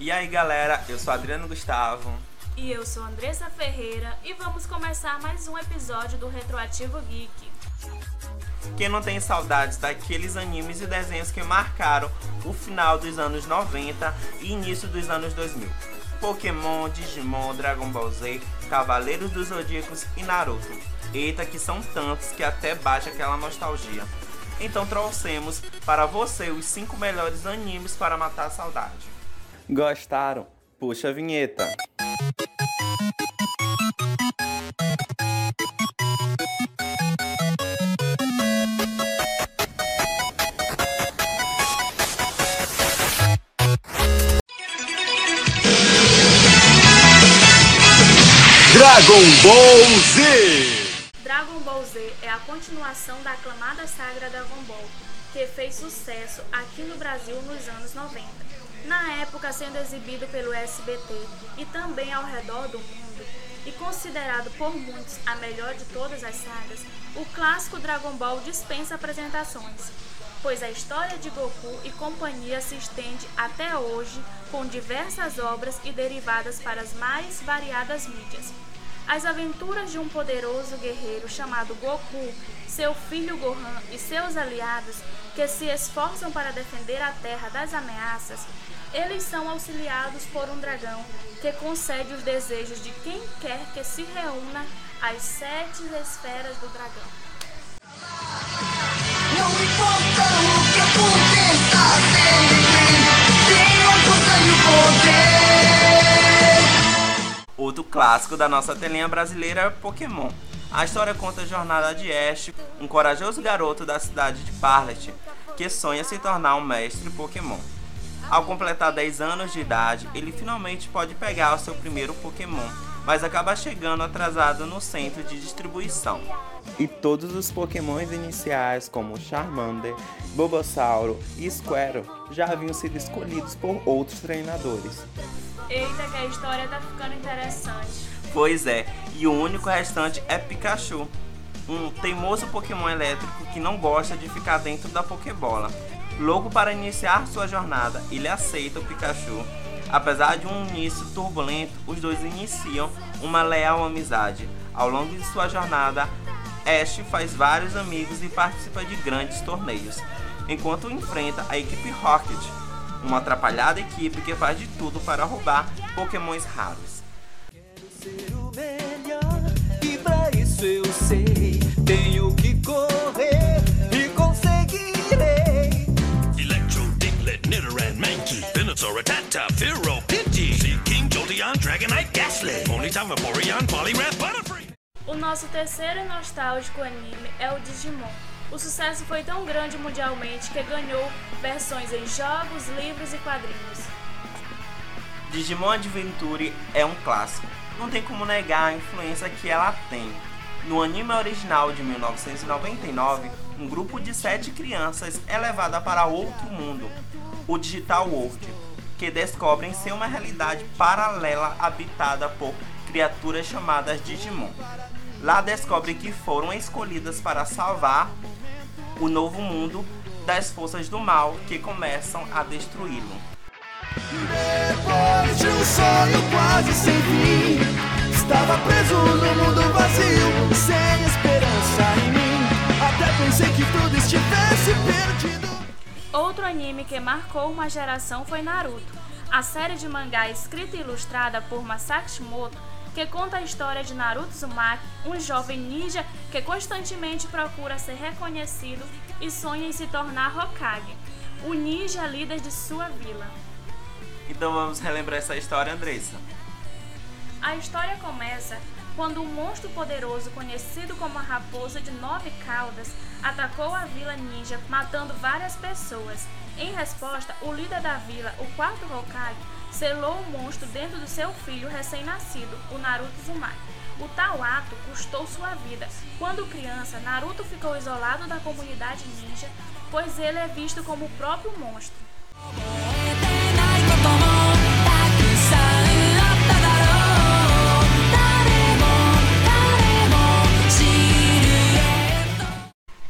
E aí galera, eu sou Adriano Gustavo. E eu sou Andressa Ferreira e vamos começar mais um episódio do Retroativo Geek. Quem não tem saudades daqueles animes e desenhos que marcaram o final dos anos 90 e início dos anos 2000? Pokémon, Digimon, Dragon Ball Z, Cavaleiros dos Zodíacos e Naruto. Eita, que são tantos que até bate aquela nostalgia. Então trouxemos para você os 5 melhores animes para matar a saudade. Gostaram? Puxa a vinheta. Dragon Ball Z! Dragon Ball Z é a continuação da aclamada saga Dragon Ball, que fez sucesso aqui no Brasil nos anos 90. Na época sendo exibido pelo SBT e também ao redor do mundo, e considerado por muitos a melhor de todas as sagas, o clássico Dragon Ball dispensa apresentações, pois a história de Goku e companhia se estende até hoje com diversas obras e derivadas para as mais variadas mídias. As aventuras de um poderoso guerreiro chamado Goku, seu filho Gohan e seus aliados que se esforçam para defender a Terra das ameaças, eles são auxiliados por um dragão que concede os desejos de quem quer que se reúna às sete esferas do dragão. Não importa Outro clássico da nossa telinha brasileira Pokémon. A história conta a jornada de Ash, um corajoso garoto da cidade de Parlet, que sonha se tornar um mestre Pokémon. Ao completar 10 anos de idade, ele finalmente pode pegar o seu primeiro Pokémon, mas acaba chegando atrasado no centro de distribuição. E todos os Pokémons iniciais, como Charmander, Bulbasauro e Squirtle, já haviam sido escolhidos por outros treinadores. Eita, que a história tá ficando interessante. Pois é, e o único restante é Pikachu, um teimoso Pokémon elétrico que não gosta de ficar dentro da Pokébola. Louco para iniciar sua jornada, ele aceita o Pikachu. Apesar de um início turbulento, os dois iniciam uma leal amizade. Ao longo de sua jornada, Ash faz vários amigos e participa de grandes torneios, enquanto enfrenta a equipe Rocket, uma atrapalhada equipe que faz de tudo para roubar Pokémons raros. ser o melhor e pra isso eu sei tenho que correr e conseguirei. Electro, Diglett, Nidoran, Mankey, Venusaur, Rattata, Fearow, Pidgey, Seaking, Jolteon, Dragonite, Ghastly, Ponyta, Vaporeon, Poliwrath, Butterfree. O nosso terceiro e nostálgico anime é o Digimon. O sucesso foi tão grande mundialmente que ganhou versões em jogos, livros e quadrinhos. Digimon Adventure é um clássico, não tem como negar a influência que ela tem. No anime original de 1999, um grupo de sete crianças é levada para outro mundo, o Digital World, que descobrem ser uma realidade paralela habitada por criaturas chamadas Digimon. Lá descobrem que foram escolhidas para salvar o novo mundo das forças do mal que começam a destruí-lo. Depois de um sonho quase sem fim, estava preso no mundo vazio, sem esperança em mim. Até pensei que tudo estivesse perdido. Outro anime que marcou uma geração foi Naruto, a série de mangá escrita e ilustrada por Masaki Kishimoto, que conta a história de Naruto Uzumaki, um jovem ninja que constantemente procura ser reconhecido e sonha em se tornar Hokage, o ninja líder de sua vila. Então vamos relembrar essa história, Andressa. A história começa quando um monstro poderoso conhecido como a Raposa de Nove Caudas atacou a vila ninja, matando várias pessoas. Em resposta, o líder da vila, o quarto Hokage, selou o monstro dentro do seu filho recém-nascido, o Naruto Uzumaki. O tal ato custou sua vida. Quando criança, Naruto ficou isolado da comunidade ninja, pois ele é visto como o próprio monstro.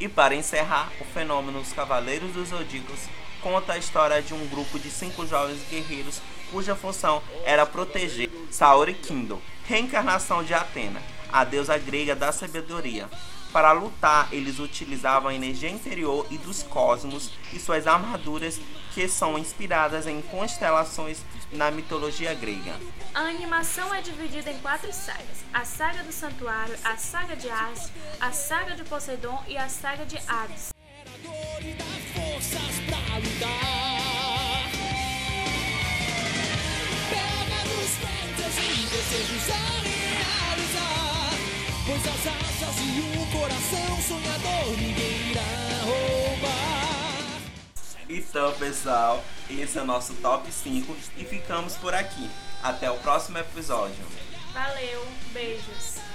E para encerrar, o fenômeno Os Cavaleiros dos Zodíacos conta a história de um grupo de cinco jovens guerreiros cuja função era proteger Saori Kindle, reencarnação de Atena, a deusa grega da sabedoria, para lutar, eles utilizavam a energia interior e dos cosmos e suas armaduras, que são inspiradas em constelações na mitologia grega. A animação é dividida em quatro sagas: a saga do Santuário, a saga de Hades, a saga de Poseidon e a saga de Hades. Pega nos ventos e desejos a realizar. Pois as Então, pessoal, esse é o nosso top 5 e ficamos por aqui. Até o próximo episódio. Valeu, beijos!